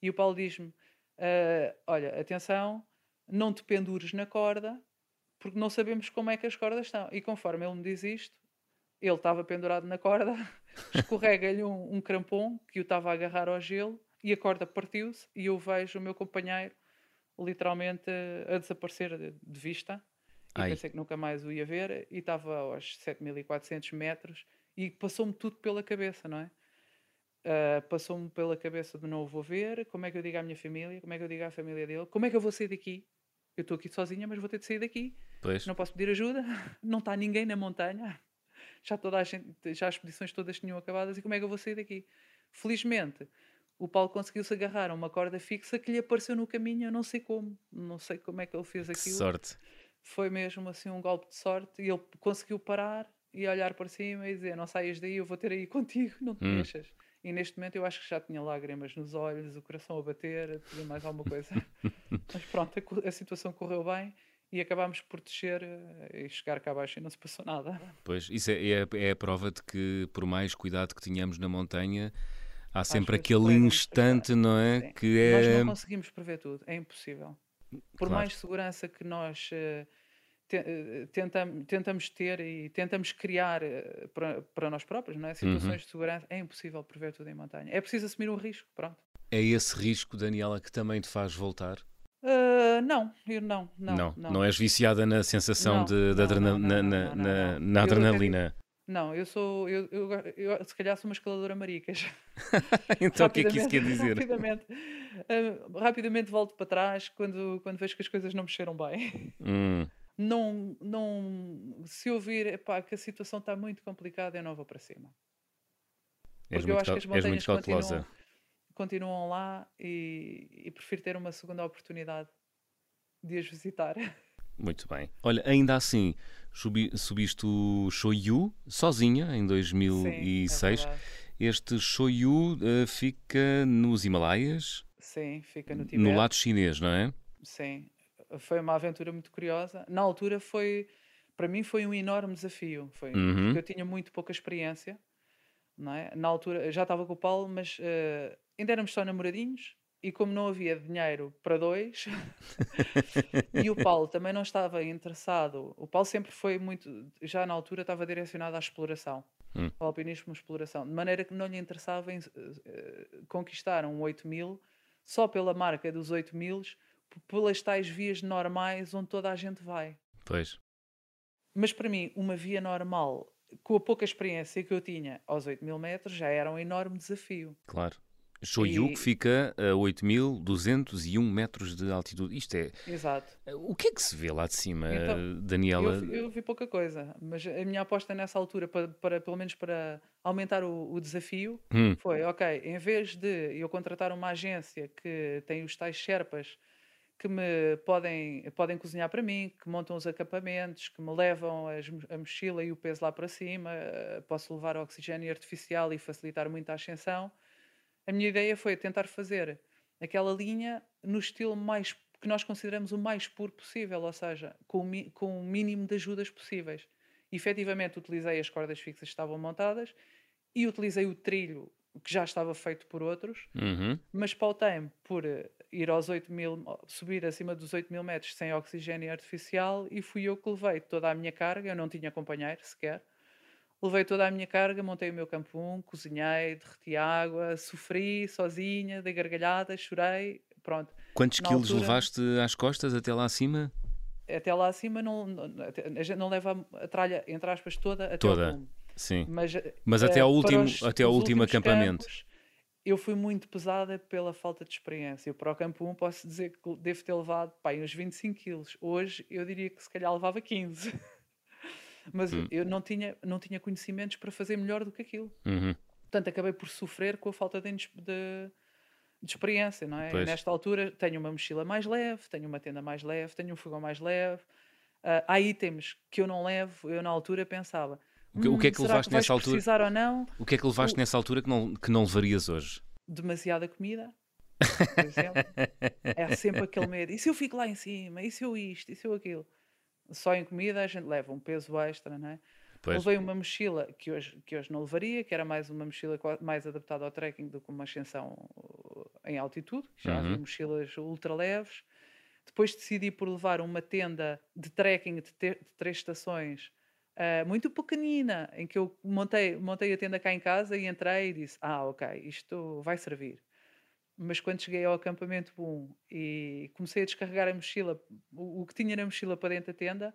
Speaker 2: e o Paulo diz-me: uh, Olha, atenção, não te pendures na corda porque não sabemos como é que as cordas estão. E conforme ele me diz isto, ele estava pendurado na corda, escorrega-lhe um, um crampon que o estava a agarrar ao gelo e a corda partiu-se e eu vejo o meu companheiro literalmente a desaparecer de, de vista e Ai. pensei que nunca mais o ia ver e estava aos 7400 metros e passou-me tudo pela cabeça, não é? Uh, passou-me pela cabeça de não o vou ver, como é que eu digo à minha família, como é que eu digo à família dele, como é que eu vou sair daqui? Eu estou aqui sozinha, mas vou ter de sair daqui.
Speaker 1: Pois.
Speaker 2: Não posso pedir ajuda, não está ninguém na montanha já toda a gente, já as expedições todas tinham acabadas e como é que eu vou sair daqui? Felizmente, o Paulo conseguiu-se agarrar a uma corda fixa que lhe apareceu no caminho, eu não sei como, não sei como é que ele fez aquilo.
Speaker 1: Que sorte.
Speaker 2: Foi mesmo assim um golpe de sorte e ele conseguiu parar e olhar para cima e dizer: Não saias daí, eu vou ter aí contigo, não te hum. deixas. E neste momento eu acho que já tinha lágrimas nos olhos, o coração a bater, a mais alguma coisa. Mas pronto, a, a situação correu bem e acabámos por descer eh, e chegar cá abaixo e não se passou nada.
Speaker 1: Pois, isso é, é, é a prova de que, por mais cuidado que tenhamos na montanha, há sempre aquele instante, não é? Sim.
Speaker 2: Que é... Nós não conseguimos prever tudo, é impossível. Por claro. mais segurança que nós uh, te, uh, tentamos, tentamos ter e tentamos criar uh, para, para nós próprios, não é? Situações uhum. de segurança, é impossível prever tudo em montanha. É preciso assumir um risco, pronto.
Speaker 1: É esse risco, Daniela, que também te faz voltar?
Speaker 2: Uh, não, eu não, não,
Speaker 1: não. Não, não és viciada na sensação não, de, de adrena, na, na, na, na adrenalina.
Speaker 2: Não, eu sou, eu, eu, eu, se calhar sou uma escaladora maricas.
Speaker 1: então o que é que isso quer dizer?
Speaker 2: Rapidamente, uh, rapidamente volto para trás quando, quando vejo que as coisas não mexeram bem.
Speaker 1: Hum.
Speaker 2: Não, não, se ouvir epá, que a situação está muito complicada, eu não vou para cima. Porque eu acho que as montanhas continuam, continuam lá e, e prefiro ter uma segunda oportunidade de as visitar.
Speaker 1: Muito bem. Olha, ainda assim, subi, subiste o Shoyu sozinha em 2006. Sim, é este Shoyu uh, fica nos Himalaias?
Speaker 2: Sim, fica no Tibete.
Speaker 1: No lado chinês, não é?
Speaker 2: Sim. Foi uma aventura muito curiosa. Na altura foi, para mim foi um enorme desafio. Foi, uhum. Porque eu tinha muito pouca experiência. Não é? Na altura, já estava com o Paulo, mas uh, ainda éramos só namoradinhos e como não havia dinheiro para dois, e o Paulo também não estava interessado, o Paulo sempre foi muito, já na altura estava direcionado à exploração, hum. ao alpinismo exploração, de maneira que não lhe interessava em, uh, conquistar um 8000 só pela marca dos 8000, pelas tais vias normais onde toda a gente vai.
Speaker 1: Pois.
Speaker 2: Mas para mim, uma via normal, com a pouca experiência que eu tinha aos 8000 metros, já era um enorme desafio.
Speaker 1: Claro. Shoyu e... fica a 8.201 metros de altitude. Isto é.
Speaker 2: Exato.
Speaker 1: O que é que se vê lá de cima, então, Daniela?
Speaker 2: Eu, eu, vi pouca coisa, mas a minha aposta nessa altura, para, para pelo menos para aumentar o, o desafio, hum. foi: ok, em vez de eu contratar uma agência que tem os tais Sherpas que me podem, podem cozinhar para mim, que montam os acampamentos, que me levam as, a mochila e o peso lá para cima, eh, posso levar oxigênio artificial e facilitar muito a ascensão a minha ideia foi tentar fazer aquela linha no estilo mais que nós consideramos o mais puro possível, ou seja, com o, com o mínimo de ajudas possíveis. E, efetivamente, utilizei as cordas fixas que estavam montadas e utilizei o trilho que já estava feito por outros, uhum. mas pautei-me por ir aos 8 mil, subir acima dos 8 mil metros sem oxigênio artificial e fui eu que levei toda a minha carga, eu não tinha companheiro sequer, Levei toda a minha carga, montei o meu campo 1, cozinhei, derreti água, sofri sozinha, dei gargalhadas, chorei, pronto.
Speaker 1: Quantos Na quilos altura, levaste às costas até lá acima?
Speaker 2: Até lá acima não, não, a gente não leva a tralha, entre aspas, toda até
Speaker 1: toda. Sim. Mas, Mas até ao último, os, até ao último acampamento. Campos,
Speaker 2: eu fui muito pesada pela falta de experiência. Eu, para o campo 1 posso dizer que devo ter levado pá, uns 25 quilos. Hoje eu diria que se calhar levava 15. Mas hum. eu não tinha, não tinha conhecimentos para fazer melhor do que aquilo. Uhum. Portanto, acabei por sofrer com a falta de, de, de experiência, não é? Nesta altura tenho uma mochila mais leve, tenho uma tenda mais leve, tenho um fogão mais leve. Uh, há itens que eu não levo, eu na altura pensava.
Speaker 1: O que, hum, o que é que hum, levaste que nessa altura?
Speaker 2: Precisar ou não?
Speaker 1: O que é que levaste o... nessa altura que não, que não levarias hoje?
Speaker 2: Demasiada comida, por exemplo. é sempre aquele medo. E se eu fico lá em cima? E se eu isto? E se eu aquilo? Só em comida a gente leva um peso extra, não é? Pois. Levei uma mochila que hoje, que hoje não levaria, que era mais uma mochila mais adaptada ao trekking do que uma ascensão uh, em altitude, já uhum. havia mochilas ultra leves. Depois decidi por levar uma tenda de trekking de, de três estações uh, muito pequenina, em que eu montei, montei a tenda cá em casa e entrei e disse: Ah, ok, isto vai servir mas quando cheguei ao acampamento boom e comecei a descarregar a mochila, o, o que tinha na mochila para dentro da tenda,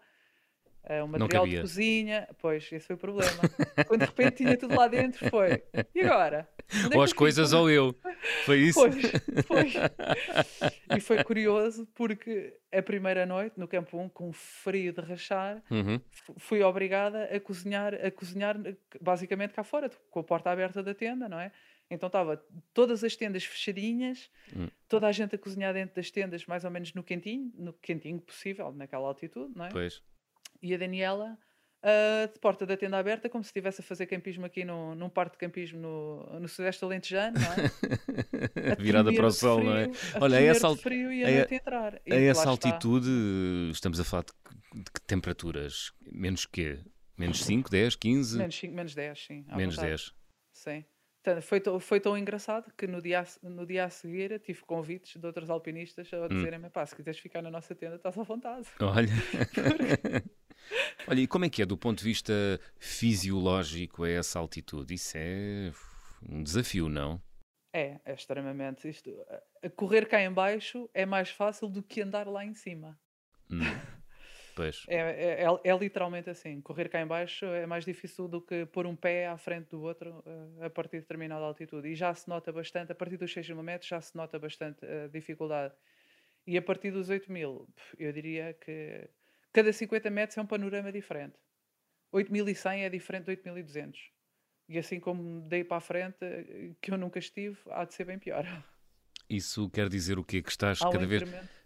Speaker 2: uh, o material de cozinha, pois, esse foi o problema. quando de repente tinha tudo lá dentro, foi. E agora?
Speaker 1: É ou as coisas ou eu. Foi isso?
Speaker 2: Pois, pois. E foi curioso porque a primeira noite, no campo 1, com frio de rachar, uhum. fui obrigada a cozinhar, a cozinhar basicamente cá fora, com a porta aberta da tenda, não é? Então estava todas as tendas fechadinhas, hum. toda a gente a cozinhar dentro das tendas, mais ou menos no quentinho, no quentinho possível, naquela altitude, não é?
Speaker 1: Pois.
Speaker 2: E a Daniela uh, de porta da tenda aberta, como se estivesse a fazer campismo aqui no, num parque de campismo no, no Sudeste Alentejano, não
Speaker 1: é? Virada para o sol, frio, não é?
Speaker 2: Olha, a essa, frio e a, a, entrar.
Speaker 1: E a essa altitude, está. estamos a falar de, de que temperaturas? Menos que? Menos 5, 10, 15?
Speaker 2: Menos, 5, menos 10, sim.
Speaker 1: Menos vontade. 10.
Speaker 2: Sim. Foi, foi tão engraçado que no dia, no dia a seguir tive convites de outros alpinistas a hum. dizerem-me: pá, se quiseres ficar na nossa tenda, estás à vontade.
Speaker 1: Olha. Olha, e como é que é do ponto de vista fisiológico a essa altitude? Isso é um desafio, não?
Speaker 2: É, é extremamente. Isto, correr cá em baixo é mais fácil do que andar lá em cima.
Speaker 1: Hum. Pois.
Speaker 2: É, é, é, é, literalmente assim. Correr cá em baixo é mais difícil do que pôr um pé à frente do outro uh, a partir de determinada altitude. E já se nota bastante, a partir dos 6 mil metros, já se nota bastante a uh, dificuldade. E a partir dos 8 mil, eu diria que cada 50 metros é um panorama diferente. 8100 é diferente de 8200. E assim como dei para a frente, que eu nunca estive, há de ser bem pior.
Speaker 1: Isso quer dizer o quê? Que estás cada vez,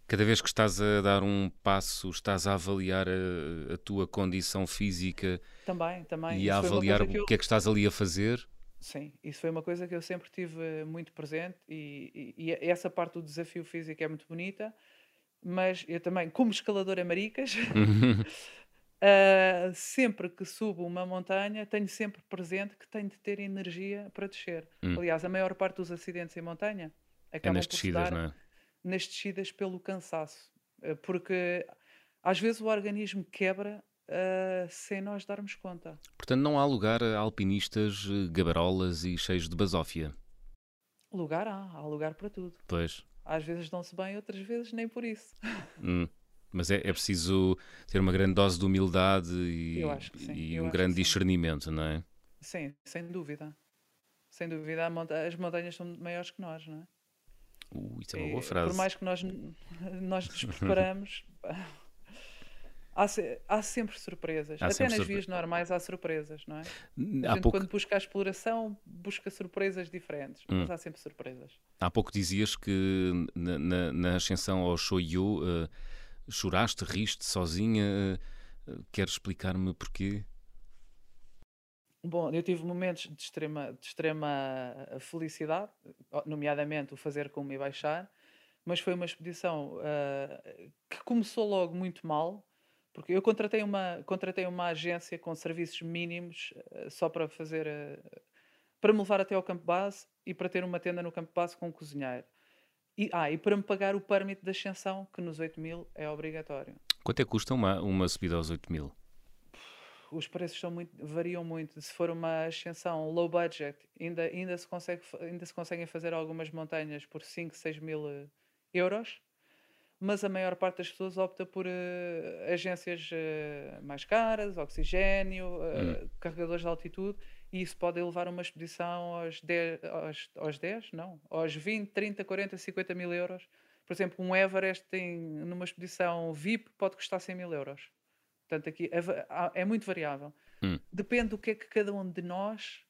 Speaker 1: cada vez que estás a dar um passo, estás a avaliar a, a tua condição física
Speaker 2: também, também.
Speaker 1: e a avaliar o eu... que é que estás ali a fazer?
Speaker 2: Sim, isso foi uma coisa que eu sempre tive muito presente e, e, e essa parte do desafio físico é muito bonita, mas eu também, como escaladora maricas, Uh, sempre que subo uma montanha, tenho sempre presente que tenho de ter energia para descer. Hum. Aliás, a maior parte dos acidentes em montanha
Speaker 1: é nas descidas, não é?
Speaker 2: Nas descidas pelo cansaço. Uh, porque às vezes o organismo quebra uh, sem nós darmos conta.
Speaker 1: Portanto, não há lugar a alpinistas gabarolas e cheios de basófia?
Speaker 2: Lugar há, há lugar para tudo.
Speaker 1: Pois.
Speaker 2: Às vezes dão-se bem, outras vezes nem por isso.
Speaker 1: Hum. Mas é, é preciso ter uma grande dose de humildade e, e um grande discernimento, não é?
Speaker 2: Sim, sem dúvida. Sem dúvida, as montanhas são maiores que nós, não é?
Speaker 1: Uh, isso é uma boa frase.
Speaker 2: Por mais que nós, nós nos preparamos, há, há, sempre surpresas. Há Até sempre nas vias normais há surpresas, não é? A gente, pouco... quando busca a exploração, busca surpresas diferentes, hum. mas há sempre surpresas.
Speaker 1: Há pouco dizias que na, na, na ascensão ao Shoyu. Uh, Choraste, riste sozinha? Queres explicar-me porquê?
Speaker 2: Bom, eu tive momentos de extrema, de extrema felicidade, nomeadamente o fazer como e baixar, mas foi uma expedição uh, que começou logo muito mal, porque eu contratei uma, contratei uma agência com serviços mínimos uh, só para fazer, uh, para me levar até ao campo base e para ter uma tenda no campo base com um cozinheiro. E, ah, e para me pagar o permit de ascensão, que nos 8 mil é obrigatório.
Speaker 1: Quanto é que custa uma, uma subida aos 8 mil?
Speaker 2: Os preços são muito, variam muito. Se for uma ascensão low budget, ainda, ainda, se consegue, ainda se conseguem fazer algumas montanhas por 5, 6 mil eh, euros mas a maior parte das pessoas opta por uh, agências uh, mais caras, oxigênio, hum. carregadores de altitude, e isso pode levar uma expedição aos 10, aos, aos 10, não, aos 20, 30, 40, 50 mil euros. Por exemplo, um Everest tem, numa expedição VIP pode custar 100 mil euros. Portanto, aqui é, é muito variável. Hum. Depende do que é que cada um de nós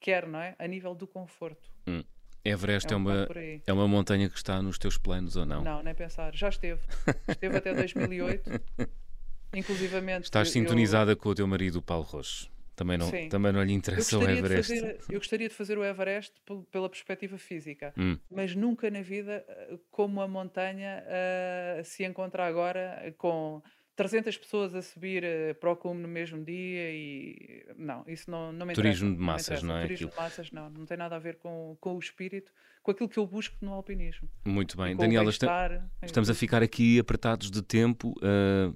Speaker 2: quer, não é? A nível do conforto.
Speaker 1: Hum. Everest é, um é, uma, é uma montanha que está nos teus planos ou não?
Speaker 2: Não, nem pensar. Já esteve. Esteve até 2008. Inclusivamente.
Speaker 1: Estás sintonizada eu... com o teu marido, Paulo Rocha. Também não, também não lhe interessa o Everest.
Speaker 2: Fazer, eu gostaria de fazer o Everest pela perspectiva física, hum. mas nunca na vida eh, como a montanha uh, se encontra agora com 300 pessoas a subir uh, para o cume no mesmo dia e não, isso não, não me
Speaker 1: interessa. Turismo de massas, não, não é?
Speaker 2: Turismo aquilo. de massas não, não tem nada a ver com, com o espírito, com aquilo que eu busco no alpinismo.
Speaker 1: Muito bem. Daniela, está, estamos a ficar aqui apertados de tempo. Uh,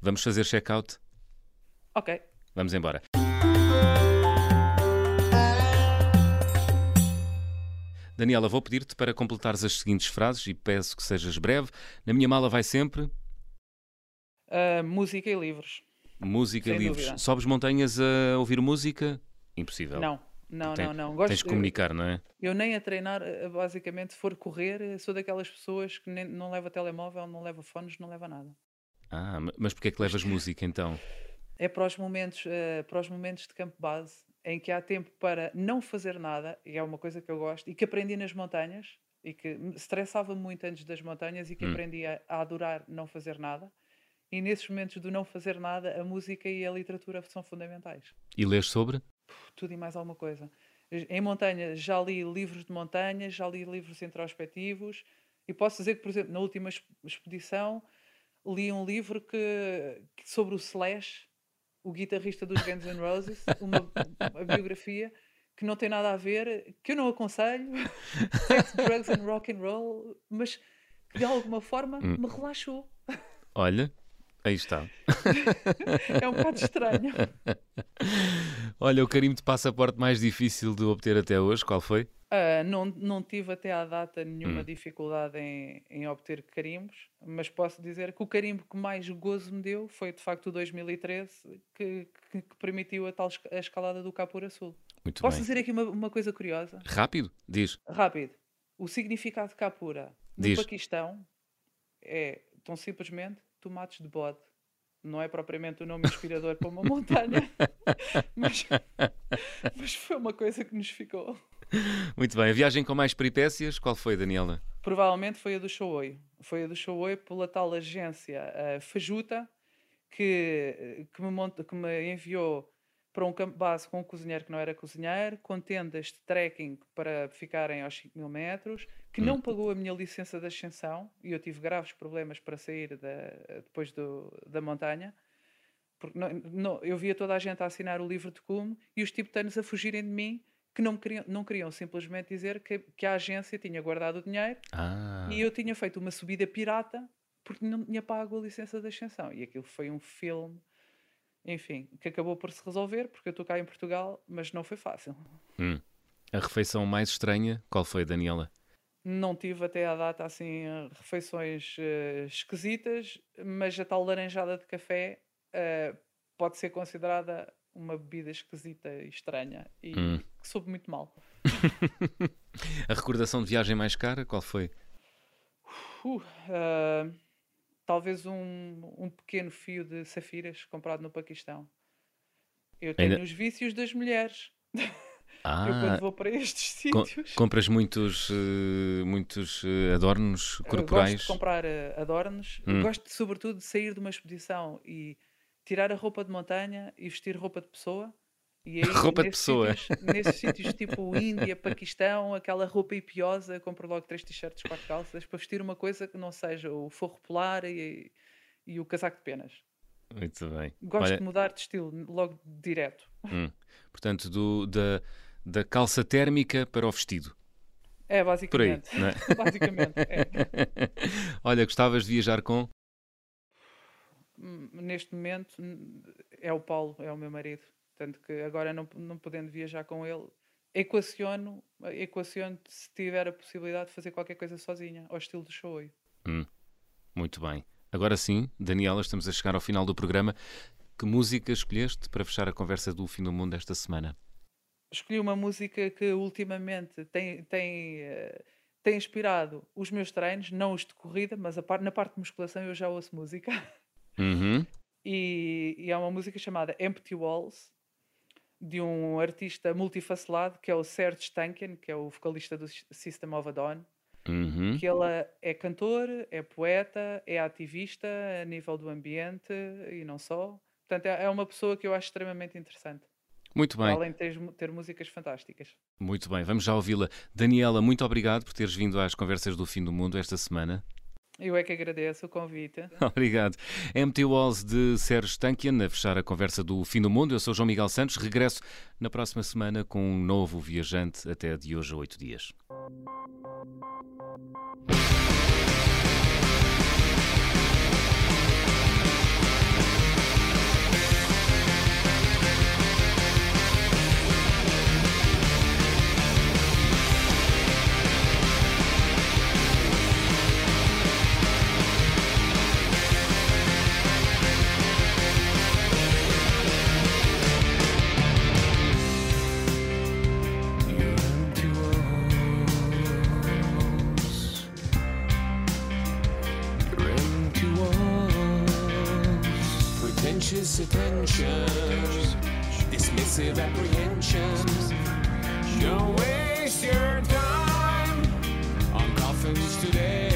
Speaker 1: vamos fazer check-out?
Speaker 2: Ok.
Speaker 1: Vamos embora. Daniela, vou pedir-te para completares as seguintes frases e peço que sejas breve. Na minha mala vai sempre
Speaker 2: Uh, música e livros.
Speaker 1: Música e livros. Dúvida. Sobes montanhas a ouvir música? Impossível.
Speaker 2: Não, não, Tem, não, não. Gosto,
Speaker 1: tens de comunicar, não é?
Speaker 2: Eu nem a treinar, eh, basicamente, se for correr, sou daquelas pessoas que nem, não leva telemóvel, não leva fones, não leva nada.
Speaker 1: Ah, mas porquê é que levas música então?
Speaker 2: É para os momentos, uh, para os momentos de campo base, em que há tempo para não fazer nada, e é uma coisa que eu gosto, e que aprendi nas montanhas, e que me estressava muito antes das montanhas, e que hum. aprendi a, a adorar não fazer nada e nesses momentos do não fazer nada, a música e a literatura são fundamentais.
Speaker 1: E lês sobre?
Speaker 2: Tudo e mais alguma coisa. Em montanha, já li livros de montanha, já li livros introspectivos, e posso dizer que, por exemplo, na última expedição, li um livro que, que sobre o Slash, o guitarrista dos Guns N' Roses, uma, uma biografia que não tem nada a ver, que eu não aconselho, sex, drugs and rock and roll, mas que de alguma forma hum. me relaxou.
Speaker 1: Olha, Aí está.
Speaker 2: é um bocado estranho.
Speaker 1: Olha, o carimbo de passaporte mais difícil de obter até hoje, qual foi?
Speaker 2: Uh, não, não tive até à data nenhuma hum. dificuldade em, em obter carimbos, mas posso dizer que o carimbo que mais gozo me deu foi de facto o 2013, que, que, que permitiu a tal a escalada do Capura Sul.
Speaker 1: Muito
Speaker 2: posso
Speaker 1: bem.
Speaker 2: dizer aqui uma, uma coisa curiosa?
Speaker 1: Rápido, diz.
Speaker 2: Rápido. O significado de Capura no diz. Paquistão é tão simplesmente tomates de bode. Não é propriamente um nome inspirador para uma montanha, mas, mas foi uma coisa que nos ficou.
Speaker 1: Muito bem. A viagem com mais peripécias, qual foi, Daniela?
Speaker 2: Provavelmente foi a do Showoi. Foi a do Showoi pela tal agência uh, Fajuta que, que, me monta, que me enviou para um campo base com um cozinheiro que não era cozinheiro, com tendas de trekking para ficarem aos 5 mil metros, que hum. não pagou a minha licença de ascensão e eu tive graves problemas para sair da, depois do, da montanha. Porque não, não, eu via toda a gente a assinar o livro de cume e os tibetanos a fugirem de mim que não queriam, não queriam simplesmente dizer que, que a agência tinha guardado o dinheiro ah. e eu tinha feito uma subida pirata porque não tinha pago a licença de ascensão. E aquilo foi um filme enfim, que acabou por se resolver, porque eu estou cá em Portugal, mas não foi fácil.
Speaker 1: Hum. A refeição mais estranha, qual foi, Daniela?
Speaker 2: Não tive até à data assim refeições uh, esquisitas, mas a tal laranjada de café uh, pode ser considerada uma bebida esquisita e estranha e hum. que soube muito mal.
Speaker 1: a recordação de viagem mais cara, qual foi?
Speaker 2: Uh, uh talvez um, um pequeno fio de safiras comprado no Paquistão. Eu tenho Ainda... os vícios das mulheres. Ah, eu quando vou para estes sítios.
Speaker 1: compras muitos, uh, muitos uh, adornos corporais?
Speaker 2: Eu gosto de comprar adornos. Hum. Gosto, sobretudo, de sair de uma exposição e tirar a roupa de montanha e vestir roupa de pessoa
Speaker 1: e aí, roupa de pessoa.
Speaker 2: Sítios, nesses sítios tipo Índia, Paquistão, aquela roupa hipiosa, compro logo três t-shirts, quatro calças, para vestir uma coisa que não seja o forro polar e, e o casaco de penas.
Speaker 1: Muito bem.
Speaker 2: Gosto Olha... de mudar de estilo, logo direto.
Speaker 1: Hum. Portanto, do, da, da calça térmica para o vestido.
Speaker 2: É, basicamente. Por aí, é? basicamente, é.
Speaker 1: Olha, gostavas de viajar com?
Speaker 2: Hum, neste momento é o Paulo, é o meu marido. Tanto que agora não, não podendo viajar com ele, equaciono, equaciono se tiver a possibilidade de fazer qualquer coisa sozinha, ao estilo do show.
Speaker 1: Hum, muito bem. Agora sim, Daniela, estamos a chegar ao final do programa. Que música escolheste para fechar a conversa do Fim do Mundo esta semana?
Speaker 2: Escolhi uma música que ultimamente tem, tem, uh, tem inspirado os meus treinos, não os de corrida, mas par, na parte de musculação eu já ouço música.
Speaker 1: Uhum.
Speaker 2: E, e, é uma música chamada Empty Walls, de um artista multifacelado que é o Serge Stankian, que é o vocalista do System of a Dawn.
Speaker 1: Uhum.
Speaker 2: Que ele é cantor, é poeta, é ativista a nível do ambiente e não só. Portanto, é, é uma pessoa que eu acho extremamente interessante.
Speaker 1: Muito bem.
Speaker 2: Além de ter, ter músicas fantásticas.
Speaker 1: Muito bem, vamos já ouvi-la. Daniela, muito obrigado por teres vindo às Conversas do Fim do Mundo esta semana.
Speaker 2: Eu é que agradeço o convite.
Speaker 1: Obrigado. Empty Walls de Sérgio Tankian, a fechar a conversa do Fim do Mundo. Eu sou João Miguel Santos. Regresso na próxima semana com um novo viajante até de hoje a oito dias. Anxious attention, dismissive apprehensions. Don't waste your time on coffins today.